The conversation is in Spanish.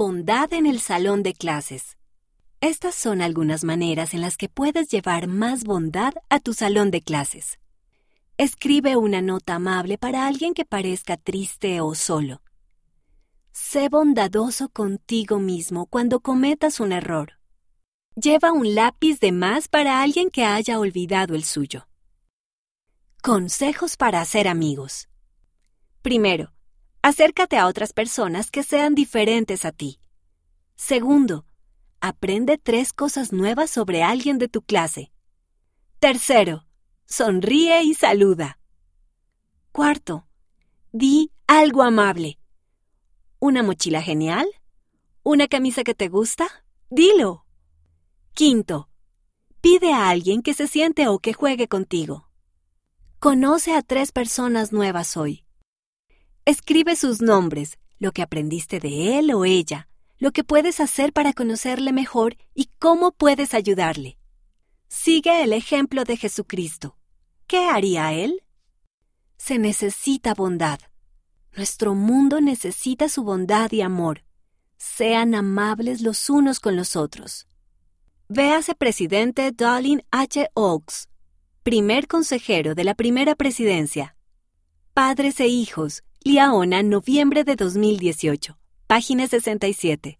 Bondad en el salón de clases. Estas son algunas maneras en las que puedes llevar más bondad a tu salón de clases. Escribe una nota amable para alguien que parezca triste o solo. Sé bondadoso contigo mismo cuando cometas un error. Lleva un lápiz de más para alguien que haya olvidado el suyo. Consejos para hacer amigos. Primero, acércate a otras personas que sean diferentes a ti. Segundo, aprende tres cosas nuevas sobre alguien de tu clase. Tercero, sonríe y saluda. Cuarto, di algo amable. ¿Una mochila genial? ¿Una camisa que te gusta? Dilo. Quinto, pide a alguien que se siente o que juegue contigo. Conoce a tres personas nuevas hoy. Escribe sus nombres, lo que aprendiste de él o ella, lo que puedes hacer para conocerle mejor y cómo puedes ayudarle. Sigue el ejemplo de Jesucristo. ¿Qué haría él? Se necesita bondad. Nuestro mundo necesita su bondad y amor. Sean amables los unos con los otros. Véase presidente Darlene H. Oaks, primer consejero de la primera presidencia. Padres e hijos, Liaona, noviembre de 2018, página 67.